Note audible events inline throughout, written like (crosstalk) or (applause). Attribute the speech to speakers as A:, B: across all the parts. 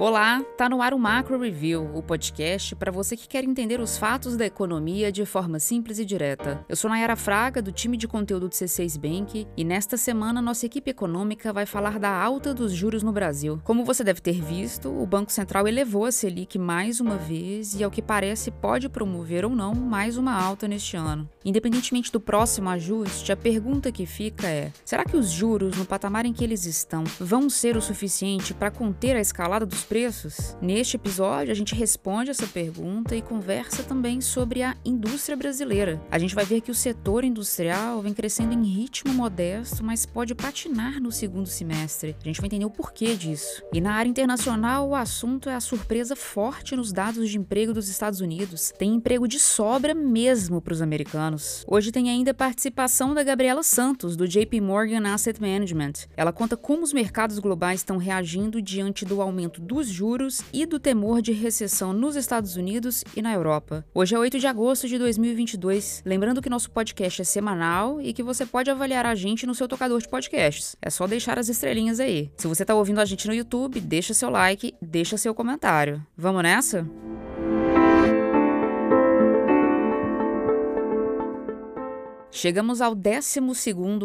A: Olá, tá no ar o Macro Review, o podcast para você que quer entender os fatos da economia de forma simples e direta. Eu sou Nayara Fraga, do time de conteúdo do C6 Bank, e nesta semana nossa equipe econômica vai falar da alta dos juros no Brasil. Como você deve ter visto, o Banco Central elevou a Selic mais uma vez e, ao que parece, pode promover ou não mais uma alta neste ano. Independentemente do próximo ajuste, a pergunta que fica é: será que os juros, no patamar em que eles estão, vão ser o suficiente para conter a escalada dos preços? Neste episódio, a gente responde essa pergunta e conversa também sobre a indústria brasileira. A gente vai ver que o setor industrial vem crescendo em ritmo modesto, mas pode patinar no segundo semestre. A gente vai entender o porquê disso. E na área internacional, o assunto é a surpresa forte nos dados de emprego dos Estados Unidos. Tem emprego de sobra mesmo para os americanos. Hoje tem ainda participação da Gabriela Santos, do JP Morgan Asset Management. Ela conta como os mercados globais estão reagindo diante do aumento do dos juros e do temor de recessão nos Estados Unidos e na Europa. Hoje é 8 de agosto de 2022. Lembrando que nosso podcast é semanal e que você pode avaliar a gente no seu tocador de podcasts. É só deixar as estrelinhas aí. Se você está ouvindo a gente no YouTube, deixa seu like, deixa seu comentário. Vamos nessa? Chegamos ao 12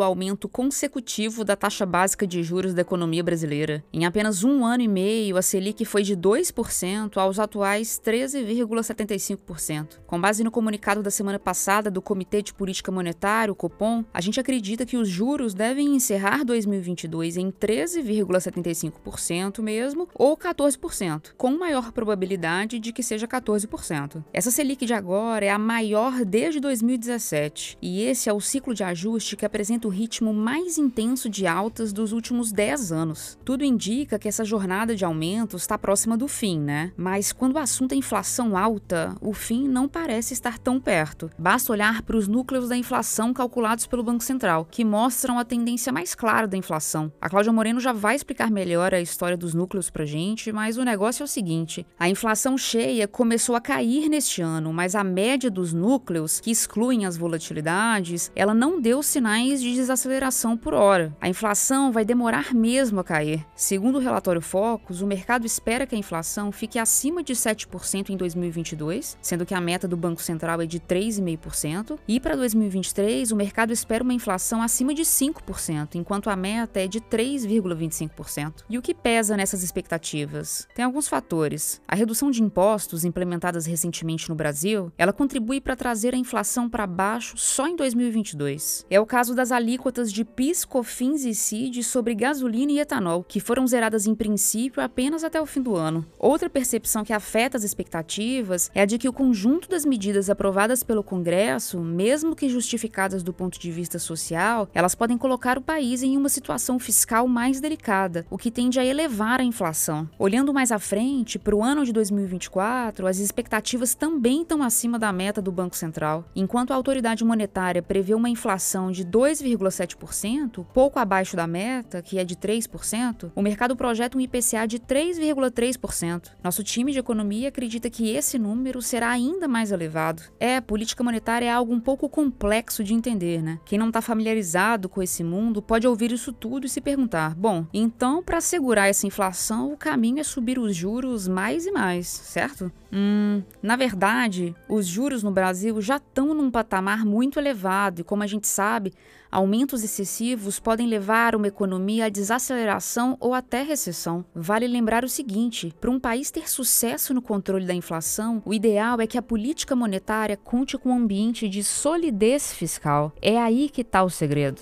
A: aumento consecutivo da taxa básica de juros da economia brasileira. Em apenas um ano e meio, a Selic foi de 2% aos atuais 13,75%. Com base no comunicado da semana passada do Comitê de Política Monetária, o Copom, a gente acredita que os juros devem encerrar 2022 em 13,75% mesmo ou 14%, com maior probabilidade de que seja 14%. Essa Selic de agora é a maior desde 2017 e esse é o ciclo de ajuste que apresenta o ritmo mais intenso de altas dos últimos 10 anos. Tudo indica que essa jornada de aumentos está próxima do fim, né? Mas quando o assunto é inflação alta, o fim não parece estar tão perto. Basta olhar para os núcleos da inflação calculados pelo Banco Central, que mostram a tendência mais clara da inflação. A Cláudia Moreno já vai explicar melhor a história dos núcleos pra gente, mas o negócio é o seguinte: a inflação cheia começou a cair neste ano, mas a média dos núcleos, que excluem as volatilidades, ela não deu sinais de desaceleração por hora. A inflação vai demorar mesmo a cair. Segundo o relatório Focus, o mercado espera que a inflação fique acima de 7% em 2022, sendo que a meta do Banco Central é de 3,5%, e para 2023 o mercado espera uma inflação acima de 5%, enquanto a meta é de 3,25%. E o que pesa nessas expectativas? Tem alguns fatores. A redução de impostos implementadas recentemente no Brasil, ela contribui para trazer a inflação para baixo só em 2022. É o caso das alíquotas de PIS, COFINS e CID sobre gasolina e etanol, que foram zeradas em princípio apenas até o fim do ano. Outra percepção que afeta as expectativas é a de que o conjunto das medidas aprovadas pelo Congresso, mesmo que justificadas do ponto de vista social, elas podem colocar o país em uma situação fiscal mais delicada, o que tende a elevar a inflação. Olhando mais à frente, para o ano de 2024, as expectativas também estão acima da meta do Banco Central. Enquanto a autoridade monetária prevê uma inflação de 2,7%, pouco abaixo da meta, que é de 3%, o mercado projeta um IPCA de 3,3%. Nosso time de economia acredita que esse número será ainda mais elevado. É, política monetária é algo um pouco complexo de entender, né? Quem não está familiarizado com esse mundo pode ouvir isso tudo e se perguntar: bom, então para segurar essa inflação, o caminho é subir os juros mais e mais, certo? Hum, na verdade, os juros no Brasil já estão num patamar muito elevado e, como a gente sabe, aumentos excessivos podem levar uma economia à desaceleração ou até recessão. Vale lembrar o seguinte: para um país ter sucesso no controle da inflação, o ideal é que a política monetária conte com um ambiente de solidez fiscal. É aí que está o segredo.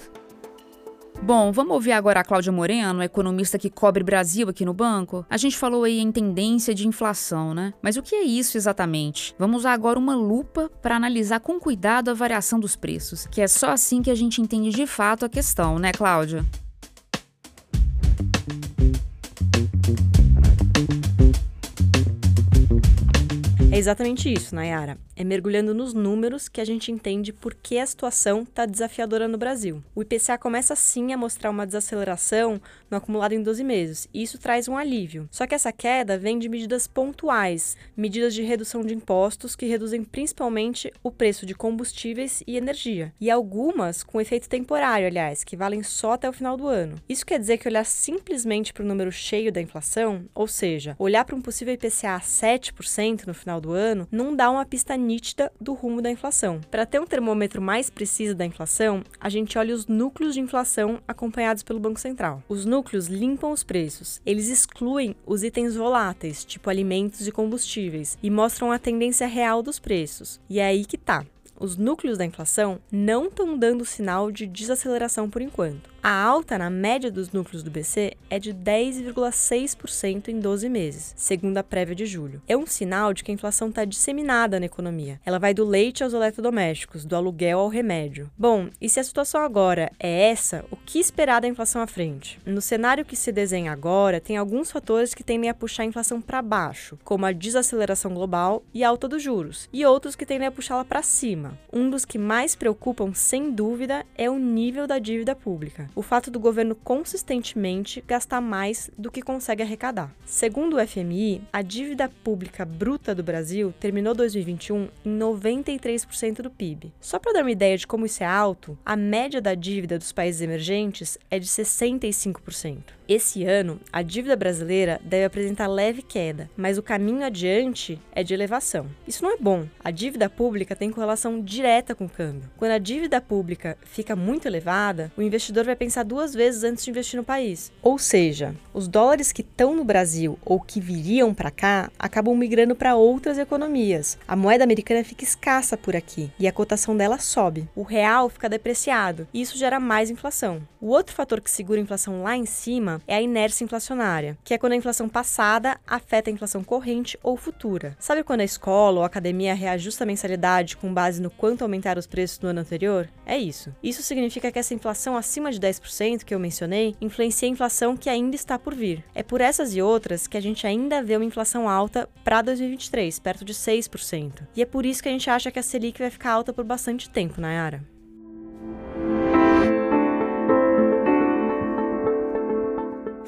A: Bom, vamos ouvir agora a Cláudia Moreno, economista que cobre Brasil aqui no banco. A gente falou aí em tendência de inflação, né? Mas o que é isso exatamente? Vamos usar agora uma lupa para analisar com cuidado a variação dos preços, que é só assim que a gente entende de fato a questão, né, Cláudia?
B: Exatamente isso, Nayara. É mergulhando nos números que a gente entende por que a situação está desafiadora no Brasil. O IPCA começa sim a mostrar uma desaceleração no acumulado em 12 meses, e isso traz um alívio. Só que essa queda vem de medidas pontuais, medidas de redução de impostos que reduzem principalmente o preço de combustíveis e energia, e algumas com efeito temporário, aliás, que valem só até o final do ano. Isso quer dizer que olhar simplesmente para o número cheio da inflação, ou seja, olhar para um possível IPCA a 7% no final do ano, não dá uma pista nítida do rumo da inflação. Para ter um termômetro mais preciso da inflação, a gente olha os núcleos de inflação acompanhados pelo Banco Central. Os núcleos limpam os preços, eles excluem os itens voláteis, tipo alimentos e combustíveis, e mostram a tendência real dos preços. E é aí que tá. Os núcleos da inflação não estão dando sinal de desaceleração por enquanto. A alta na média dos núcleos do BC é de 10,6% em 12 meses, segundo a prévia de julho. É um sinal de que a inflação está disseminada na economia. Ela vai do leite aos eletrodomésticos, do aluguel ao remédio. Bom, e se a situação agora é essa, o que esperar da inflação à frente? No cenário que se desenha agora, tem alguns fatores que tendem a puxar a inflação para baixo, como a desaceleração global e a alta dos juros, e outros que tendem a puxá-la para cima. Um dos que mais preocupam, sem dúvida, é o nível da dívida pública o fato do governo consistentemente gastar mais do que consegue arrecadar. Segundo o FMI, a dívida pública bruta do Brasil terminou 2021 em 93% do PIB. Só para dar uma ideia de como isso é alto, a média da dívida dos países emergentes é de 65%. Esse ano, a dívida brasileira deve apresentar leve queda, mas o caminho adiante é de elevação. Isso não é bom. A dívida pública tem correlação direta com o câmbio. Quando a dívida pública fica muito elevada, o investidor vai pensar duas vezes antes de investir no país. Ou seja, os dólares que estão no Brasil ou que viriam para cá acabam migrando para outras economias. A moeda americana fica escassa por aqui e a cotação dela sobe. O real fica depreciado e isso gera mais inflação. O outro fator que segura a inflação lá em cima é a inércia inflacionária, que é quando a inflação passada afeta a inflação corrente ou futura. Sabe quando a escola ou a academia reajusta a mensalidade com base no quanto aumentaram os preços no ano anterior? É isso. Isso significa que essa inflação acima de 10% que eu mencionei influencia a inflação que ainda está por vir. É por essas e outras que a gente ainda vê uma inflação alta para 2023, perto de 6%. E é por isso que a gente acha que a Selic vai ficar alta por bastante tempo, Nayara.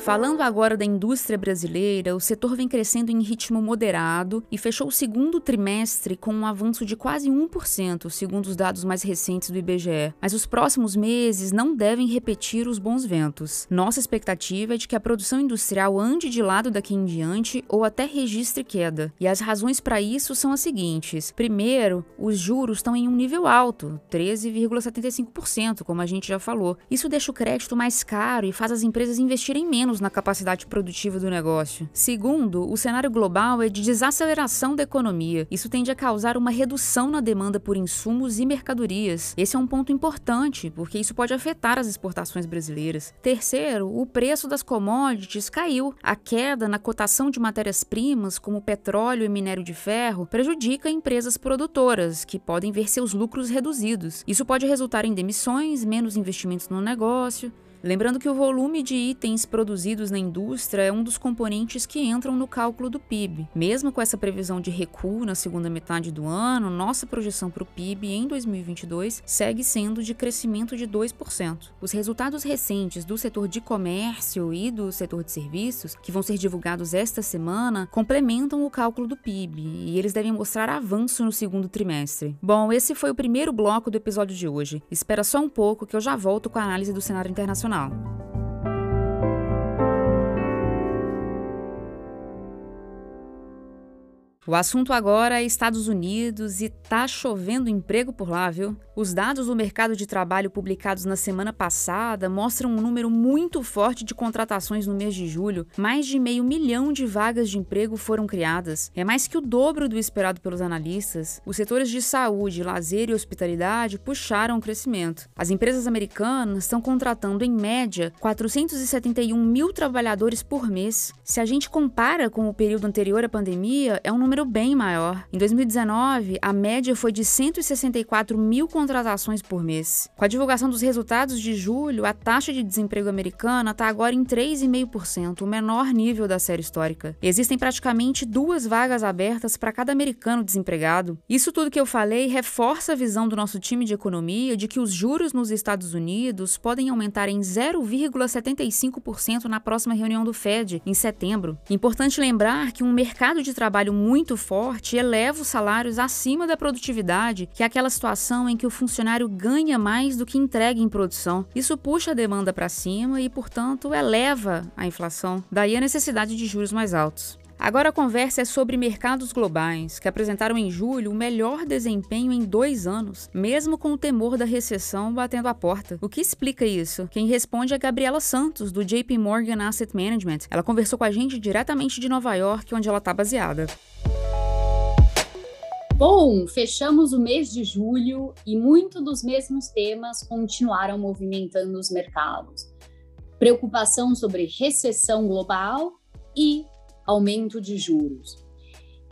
A: Falando agora da indústria brasileira, o setor vem crescendo em ritmo moderado e fechou o segundo trimestre com um avanço de quase 1%, segundo os dados mais recentes do IBGE. Mas os próximos meses não devem repetir os bons ventos. Nossa expectativa é de que a produção industrial ande de lado daqui em diante ou até registre queda. E as razões para isso são as seguintes: primeiro, os juros estão em um nível alto, 13,75%, como a gente já falou. Isso deixa o crédito mais caro e faz as empresas investirem menos na capacidade produtiva do negócio. Segundo, o cenário global é de desaceleração da economia. Isso tende a causar uma redução na demanda por insumos e mercadorias. Esse é um ponto importante, porque isso pode afetar as exportações brasileiras. Terceiro, o preço das commodities caiu. A queda na cotação de matérias-primas, como petróleo e minério de ferro, prejudica empresas produtoras, que podem ver seus lucros reduzidos. Isso pode resultar em demissões, menos investimentos no negócio. Lembrando que o volume de itens produzidos na indústria é um dos componentes que entram no cálculo do PIB. Mesmo com essa previsão de recuo na segunda metade do ano, nossa projeção para o PIB em 2022 segue sendo de crescimento de 2%. Os resultados recentes do setor de comércio e do setor de serviços, que vão ser divulgados esta semana, complementam o cálculo do PIB e eles devem mostrar avanço no segundo trimestre. Bom, esse foi o primeiro bloco do episódio de hoje. Espera só um pouco que eu já volto com a análise do cenário internacional 了。O assunto agora é Estados Unidos e tá chovendo emprego por lá, viu? Os dados do mercado de trabalho publicados na semana passada mostram um número muito forte de contratações no mês de julho. Mais de meio milhão de vagas de emprego foram criadas. É mais que o dobro do esperado pelos analistas. Os setores de saúde, lazer e hospitalidade puxaram o crescimento. As empresas americanas estão contratando, em média, 471 mil trabalhadores por mês. Se a gente compara com o período anterior à pandemia, é um número número bem maior. Em 2019, a média foi de 164 mil contratações por mês. Com a divulgação dos resultados de julho, a taxa de desemprego americana está agora em 3,5%, o menor nível da série histórica. Existem praticamente duas vagas abertas para cada americano desempregado. Isso tudo que eu falei reforça a visão do nosso time de economia de que os juros nos Estados Unidos podem aumentar em 0,75% na próxima reunião do Fed, em setembro. Importante lembrar que um mercado de trabalho muito forte eleva os salários acima da produtividade, que é aquela situação em que o funcionário ganha mais do que entrega em produção. Isso puxa a demanda para cima e, portanto, eleva a inflação. Daí a necessidade de juros mais altos. Agora a conversa é sobre mercados globais, que apresentaram em julho o melhor desempenho em dois anos, mesmo com o temor da recessão batendo a porta. O que explica isso? Quem responde é Gabriela Santos, do JP Morgan Asset Management. Ela conversou com a gente diretamente de Nova York, onde ela está baseada.
C: Bom, fechamos o mês de julho e muitos dos mesmos temas continuaram movimentando os mercados. Preocupação sobre recessão global e aumento de juros.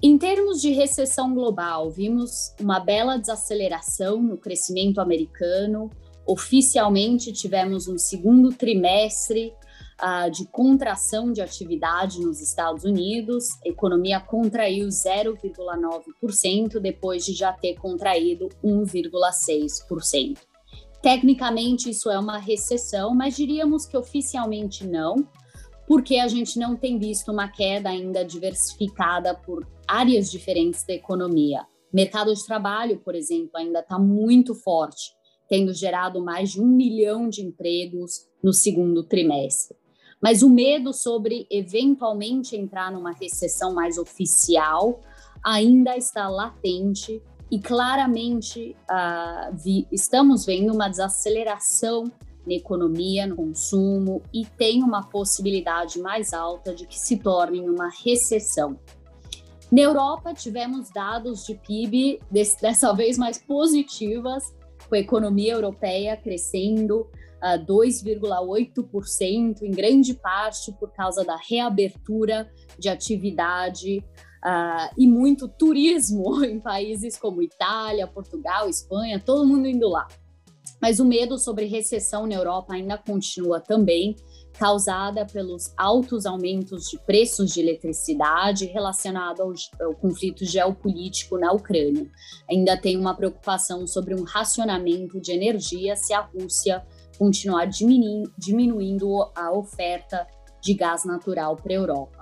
C: Em termos de recessão global, vimos uma bela desaceleração no crescimento americano. Oficialmente, tivemos um segundo trimestre uh, de contração de atividade nos Estados Unidos. A economia contraiu 0,9%, depois de já ter contraído 1,6%. Tecnicamente, isso é uma recessão, mas diríamos que oficialmente não, porque a gente não tem visto uma queda ainda diversificada por áreas diferentes da economia. Mercado de trabalho, por exemplo, ainda está muito forte, tendo gerado mais de um milhão de empregos no segundo trimestre. Mas o medo sobre eventualmente entrar numa recessão mais oficial ainda está latente e claramente uh, vi, estamos vendo uma desaceleração na economia, no consumo e tem uma possibilidade mais alta de que se torne uma recessão. Na Europa, tivemos dados de PIB dessa (laughs) vez mais positivas, com a economia europeia crescendo uh, 2,8%, em grande parte por causa da reabertura de atividade uh, e muito turismo (laughs) em países como Itália, Portugal, Espanha, todo mundo indo lá. Mas o medo sobre recessão na Europa ainda continua também, causada pelos altos aumentos de preços de eletricidade relacionado ao, ao, conflito geopolítico na Ucrânia. Ainda tem uma preocupação sobre um racionamento de energia se a Rússia continuar diminuindo, diminuindo a oferta de gás natural para a Europa.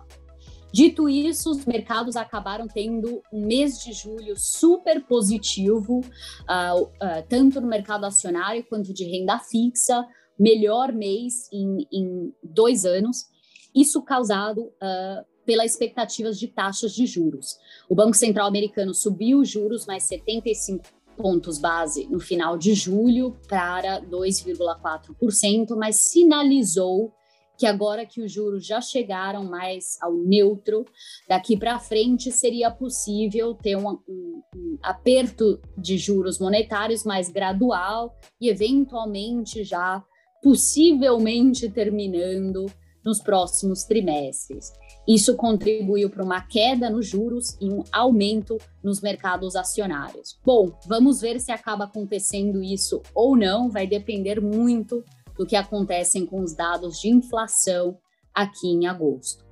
C: Dito isso, os mercados acabaram tendo um mês de julho super positivo, uh, uh, tanto no mercado acionário quanto de renda fixa, melhor mês em, em dois anos. Isso causado uh, pelas expectativas de taxas de juros. O Banco Central americano subiu os juros mais 75 pontos base no final de julho para 2,4%, mas sinalizou que agora que os juros já chegaram mais ao neutro, daqui para frente seria possível ter um, um, um, aperto de juros monetários mais gradual e eventualmente já possivelmente terminando nos próximos trimestres. Isso contribuiu para uma queda nos juros e um aumento nos mercados acionários. Bom, vamos ver se acaba acontecendo isso ou não, vai depender muito do que acontecem com os dados de inflação aqui em agosto.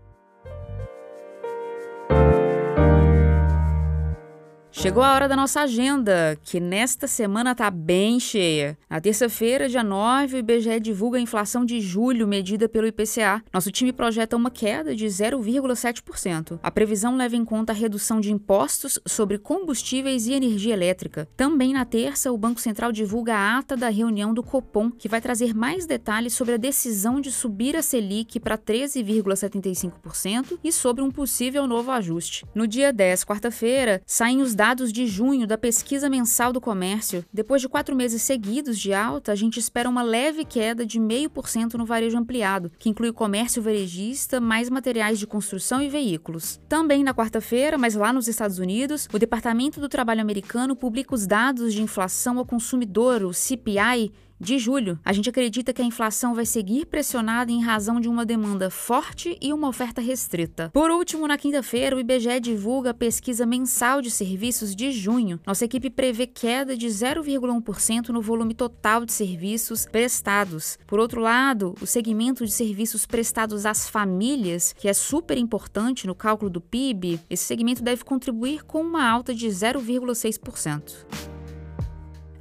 A: Chegou a hora da nossa agenda, que nesta semana tá bem cheia. Na terça-feira, dia 9, o IBGE divulga a inflação de julho medida pelo IPCA. Nosso time projeta uma queda de 0,7%. A previsão leva em conta a redução de impostos sobre combustíveis e energia elétrica. Também na terça, o Banco Central divulga a ata da reunião do Copom, que vai trazer mais detalhes sobre a decisão de subir a Selic para 13,75% e sobre um possível novo ajuste. No dia 10, quarta-feira, saem os dados dados de junho da pesquisa mensal do comércio, depois de quatro meses seguidos de alta, a gente espera uma leve queda de 0,5% no varejo ampliado, que inclui comércio varejista, mais materiais de construção e veículos. Também na quarta-feira, mas lá nos Estados Unidos, o Departamento do Trabalho americano publica os dados de inflação ao consumidor, o CPI, de julho, a gente acredita que a inflação vai seguir pressionada em razão de uma demanda forte e uma oferta restrita. Por último, na quinta-feira, o IBGE divulga a pesquisa mensal de serviços de junho. Nossa equipe prevê queda de 0,1% no volume total de serviços prestados. Por outro lado, o segmento de serviços prestados às famílias, que é super importante no cálculo do PIB, esse segmento deve contribuir com uma alta de 0,6%.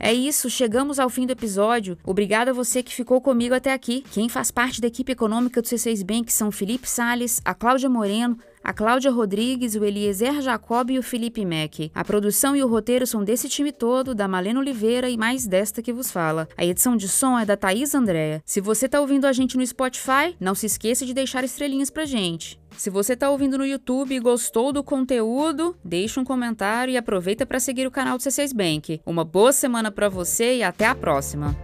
A: É isso, chegamos ao fim do episódio. Obrigado a você que ficou comigo até aqui. Quem faz parte da equipe econômica do C6 Bank são Felipe Sales, a Cláudia Moreno, a Cláudia Rodrigues, o Eliezer Jacob e o Felipe Mack. A produção e o roteiro são desse time todo, da Malena Oliveira e mais desta que vos fala. A edição de som é da Thaís Andréa. Se você está ouvindo a gente no Spotify, não se esqueça de deixar estrelinhas pra gente. Se você está ouvindo no YouTube e gostou do conteúdo, deixa um comentário e aproveita para seguir o canal do C6 Bank. Uma boa semana para você e até a próxima!